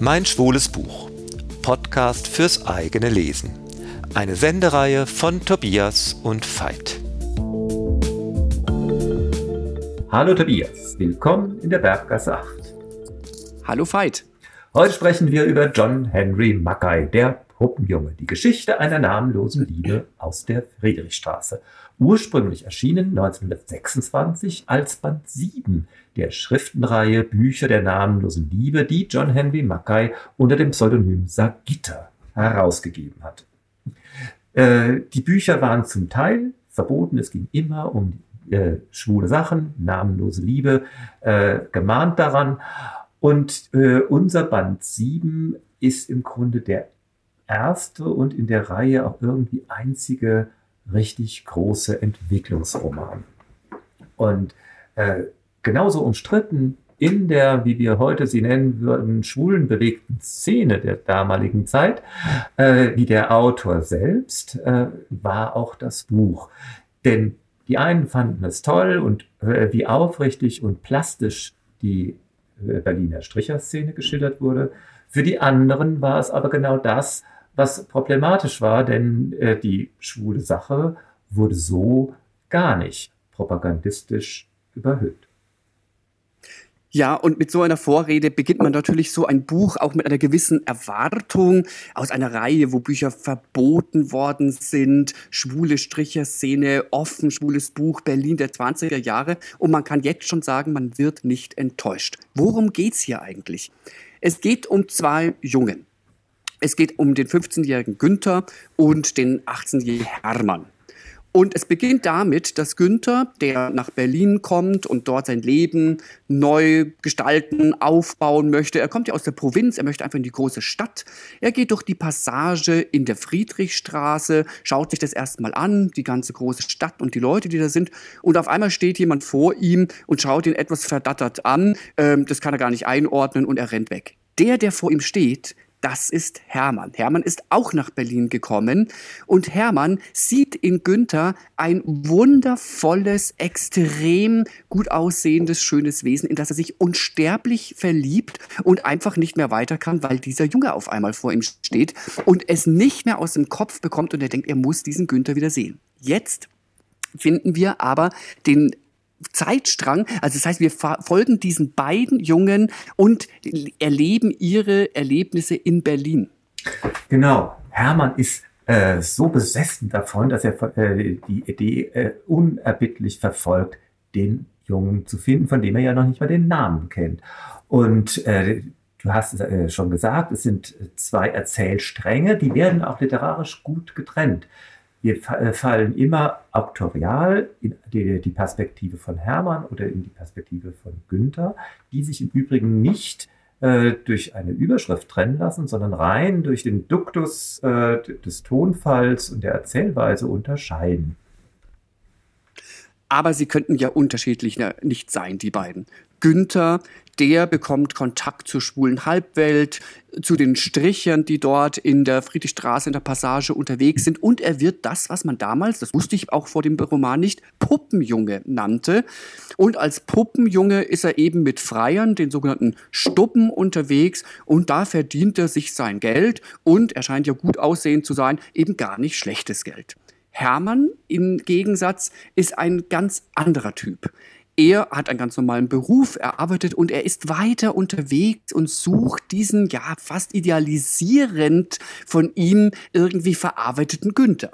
Mein schwules Buch. Podcast fürs eigene Lesen. Eine Sendereihe von Tobias und Veit. Hallo Tobias, willkommen in der Berggasse 8. Hallo Veit. Heute sprechen wir über John Henry Mackay, der Puppenjunge, die Geschichte einer namenlosen Liebe aus der Friedrichstraße. Ursprünglich erschienen 1926 als Band 7 der Schriftenreihe Bücher der namenlosen Liebe, die John Henry Mackay unter dem Pseudonym Sagitta herausgegeben hat. Äh, die Bücher waren zum Teil verboten, es ging immer um äh, schwule Sachen, namenlose Liebe, äh, gemahnt daran. Und äh, unser Band 7 ist im Grunde der erste und in der Reihe auch irgendwie einzige richtig große Entwicklungsroman. Und äh, genauso umstritten in der, wie wir heute sie nennen würden, schwulen bewegten Szene der damaligen Zeit, äh, wie der Autor selbst, äh, war auch das Buch. Denn die einen fanden es toll und äh, wie aufrichtig und plastisch die äh, Berliner Stricherszene geschildert wurde. Für die anderen war es aber genau das, was problematisch war, denn äh, die schwule Sache wurde so gar nicht propagandistisch überhöht. Ja, und mit so einer Vorrede beginnt man natürlich so ein Buch auch mit einer gewissen Erwartung aus einer Reihe, wo Bücher verboten worden sind, schwule Stricherszene, offen schwules Buch, Berlin der 20er Jahre. Und man kann jetzt schon sagen, man wird nicht enttäuscht. Worum geht's hier eigentlich? Es geht um zwei Jungen. Es geht um den 15-jährigen Günther und den 18-jährigen Hermann. Und es beginnt damit, dass Günther, der nach Berlin kommt und dort sein Leben neu gestalten, aufbauen möchte, er kommt ja aus der Provinz, er möchte einfach in die große Stadt. Er geht durch die Passage in der Friedrichstraße, schaut sich das erstmal an, die ganze große Stadt und die Leute, die da sind. Und auf einmal steht jemand vor ihm und schaut ihn etwas verdattert an. Ähm, das kann er gar nicht einordnen und er rennt weg. Der, der vor ihm steht, das ist Hermann. Hermann ist auch nach Berlin gekommen und Hermann sieht in Günther ein wundervolles, extrem gut aussehendes, schönes Wesen, in das er sich unsterblich verliebt und einfach nicht mehr weiter kann, weil dieser Junge auf einmal vor ihm steht und es nicht mehr aus dem Kopf bekommt und er denkt, er muss diesen Günther wieder sehen. Jetzt finden wir aber den Zeitstrang. Also das heißt, wir folgen diesen beiden Jungen und erleben ihre Erlebnisse in Berlin. Genau. Hermann ist äh, so besessen davon, dass er äh, die Idee äh, unerbittlich verfolgt, den Jungen zu finden, von dem er ja noch nicht mal den Namen kennt. Und äh, du hast es äh, schon gesagt, es sind zwei Erzählstränge, die werden auch literarisch gut getrennt. Wir äh, fallen immer auktorial in die, Perspektive von Hermann oder in die Perspektive von Günther, die sich im Übrigen nicht äh, durch eine Überschrift trennen lassen, sondern rein durch den Duktus äh, des Tonfalls und der Erzählweise unterscheiden. Aber sie könnten ja unterschiedlich nicht sein, die beiden. Günther der bekommt Kontakt zur schwulen Halbwelt, zu den Strichern, die dort in der Friedrichstraße in der Passage unterwegs sind. Und er wird das, was man damals, das wusste ich auch vor dem Roman nicht, Puppenjunge nannte. Und als Puppenjunge ist er eben mit Freiern, den sogenannten Stuppen, unterwegs. Und da verdient er sich sein Geld. Und er scheint ja gut aussehend zu sein, eben gar nicht schlechtes Geld. Hermann im Gegensatz ist ein ganz anderer Typ. Er hat einen ganz normalen Beruf, er arbeitet und er ist weiter unterwegs und sucht diesen, ja, fast idealisierend von ihm irgendwie verarbeiteten Günther.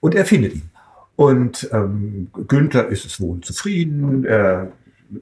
Und er findet ihn. Und ähm, Günther ist es wohl zufrieden, er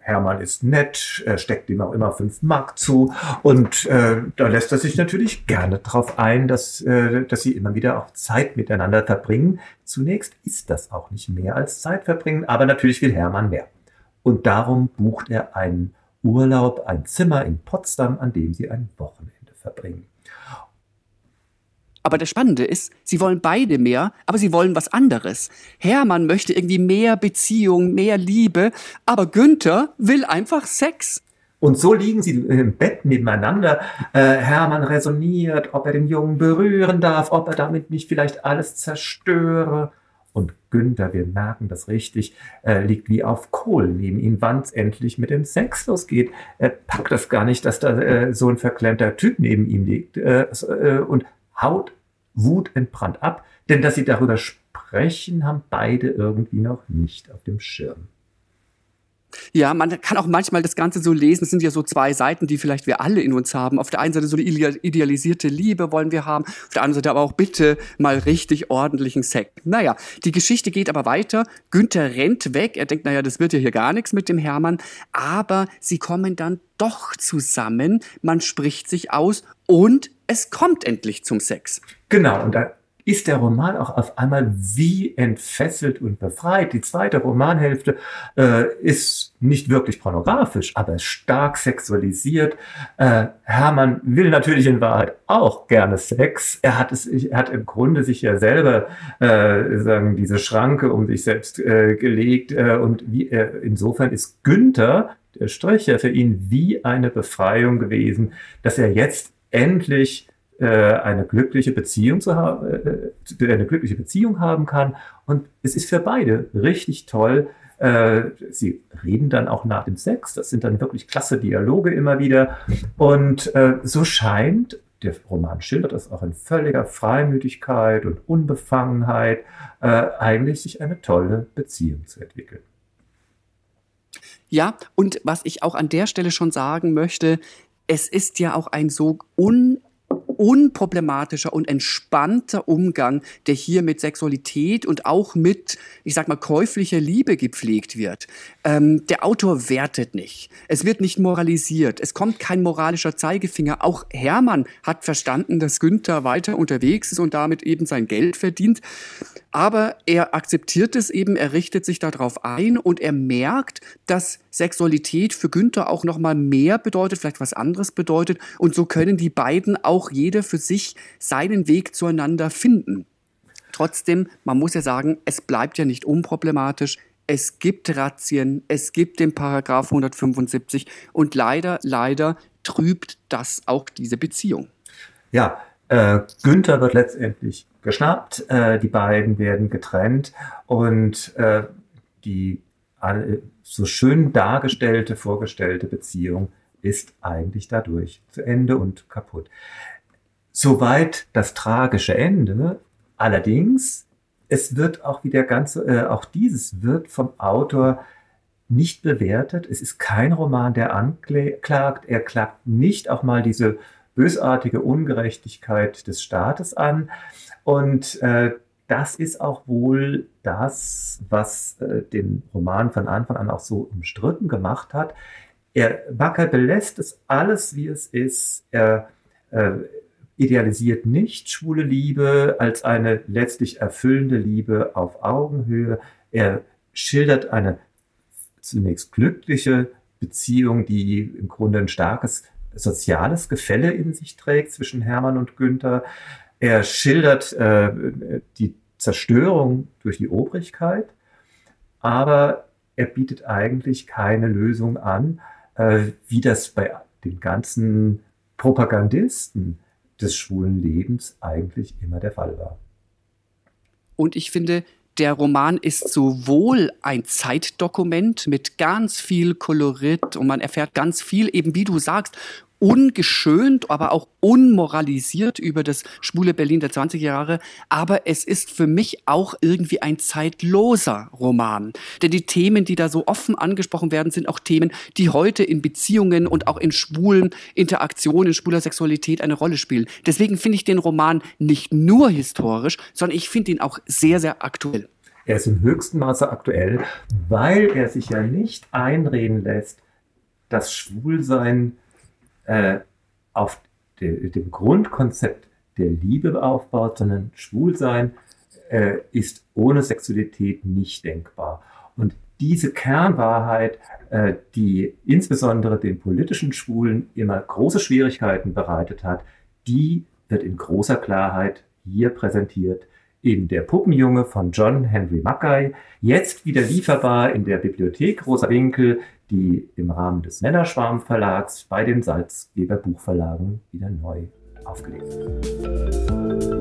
Hermann ist nett, er steckt ihm auch immer fünf Mark zu und äh, da lässt er sich natürlich gerne darauf ein, dass, äh, dass sie immer wieder auch Zeit miteinander verbringen. Zunächst ist das auch nicht mehr als Zeit verbringen, aber natürlich will Hermann mehr. Und darum bucht er einen Urlaub, ein Zimmer in Potsdam, an dem sie ein Wochenende verbringen. Aber das Spannende ist, sie wollen beide mehr, aber sie wollen was anderes. Hermann möchte irgendwie mehr Beziehung, mehr Liebe, aber Günther will einfach Sex. Und so liegen sie im Bett nebeneinander. Äh, Hermann resoniert, ob er den Jungen berühren darf, ob er damit nicht vielleicht alles zerstöre. Und Günther, wir merken das richtig, äh, liegt wie auf Kohl neben ihm, wann es endlich mit dem Sex losgeht. Er packt das gar nicht, dass da äh, so ein verklemmter Typ neben ihm liegt äh, äh und haut Wut entbrannt ab, denn dass sie darüber sprechen, haben beide irgendwie noch nicht auf dem Schirm. Ja, man kann auch manchmal das Ganze so lesen. Es sind ja so zwei Seiten, die vielleicht wir alle in uns haben. Auf der einen Seite so eine idealisierte Liebe wollen wir haben, auf der anderen Seite aber auch bitte mal richtig ordentlichen Sex. Naja, die Geschichte geht aber weiter. Günther rennt weg. Er denkt, naja, das wird ja hier gar nichts mit dem Hermann. Aber sie kommen dann doch zusammen. Man spricht sich aus und es kommt endlich zum Sex. Genau, und da ist der Roman auch auf einmal wie entfesselt und befreit. Die zweite Romanhälfte äh, ist nicht wirklich pornografisch, aber stark sexualisiert. Äh, Hermann will natürlich in Wahrheit auch gerne Sex. Er hat es, er hat im Grunde sich ja selber äh, sagen diese Schranke um sich selbst äh, gelegt äh, und wie er insofern ist Günther der Stricher für ihn wie eine Befreiung gewesen, dass er jetzt endlich äh, eine glückliche Beziehung zu haben, äh, eine glückliche Beziehung haben kann. Und es ist für beide richtig toll. Äh, sie reden dann auch nach dem Sex. Das sind dann wirklich klasse Dialoge immer wieder. Und so scheint der Roman schildert das auch in völliger Freimütigkeit und Unbefangenheit, eigentlich sich eine tolle Beziehung zu entwickeln. Ja, und was ich auch an der Stelle schon sagen möchte, es ist ja auch ein so un unproblematischer und entspannter Umgang, der hier mit Sexualität und auch mit, ich sag mal, käuflicher Liebe gepflegt wird. Ähm, der Autor wertet nicht. Es wird nicht moralisiert. Es kommt kein moralischer Zeigefinger. Auch Hermann hat verstanden, dass Günther weiter unterwegs ist und damit eben sein Geld verdient. Aber er akzeptiert es eben, er richtet sich darauf ein und er merkt, dass Sexualität für Günther auch noch mal mehr bedeutet, vielleicht was anderes bedeutet. Und so können die beiden auch jeder für sich seinen Weg zueinander finden. Trotzdem, man muss ja sagen, es bleibt ja nicht unproblematisch. Es gibt Razzien, es gibt den Paragraph 175 und leider, leider trübt das auch diese Beziehung. Ja, äh, Günther wird letztendlich geschnappt, äh, die beiden werden getrennt und äh, die so schön dargestellte, vorgestellte Beziehung ist eigentlich dadurch zu Ende und kaputt. Soweit das tragische Ende. Allerdings, es wird auch wieder ganz, äh, auch dieses wird vom Autor nicht bewertet. Es ist kein Roman, der anklagt. Er klagt nicht auch mal diese bösartige Ungerechtigkeit des Staates an. Und äh, das ist auch wohl das, was äh, den Roman von Anfang an auch so umstritten gemacht hat. Er, Bakker belässt es alles, wie es ist. Er äh, idealisiert nicht schwule Liebe als eine letztlich erfüllende Liebe auf Augenhöhe. Er schildert eine zunächst glückliche Beziehung, die im Grunde ein starkes soziales Gefälle in sich trägt zwischen Hermann und Günther. Er schildert äh, die Zerstörung durch die Obrigkeit, aber er bietet eigentlich keine Lösung an, äh, wie das bei den ganzen Propagandisten des schwulen Lebens eigentlich immer der Fall war. Und ich finde, der Roman ist sowohl ein Zeitdokument mit ganz viel Kolorit und man erfährt ganz viel, eben wie du sagst, ungeschönt, aber auch unmoralisiert über das schwule Berlin der 20er Jahre. Aber es ist für mich auch irgendwie ein zeitloser Roman. Denn die Themen, die da so offen angesprochen werden, sind auch Themen, die heute in Beziehungen und auch in schwulen Interaktionen, in schwuler Sexualität eine Rolle spielen. Deswegen finde ich den Roman nicht nur historisch, sondern ich finde ihn auch sehr, sehr aktuell. Er ist im höchsten Maße aktuell, weil er sich ja nicht einreden lässt, dass Schwulsein äh, auf de, dem Grundkonzept der Liebe aufbaut, sondern Schwulsein äh, ist ohne Sexualität nicht denkbar. Und diese Kernwahrheit, äh, die insbesondere den politischen Schwulen immer große Schwierigkeiten bereitet hat, die wird in großer Klarheit hier präsentiert in Der Puppenjunge von John Henry Mackay, jetzt wieder lieferbar in der Bibliothek Rosa Winkel, die im Rahmen des Männerschwarm Verlags bei den Salzgeber Buchverlagen wieder neu aufgelegt.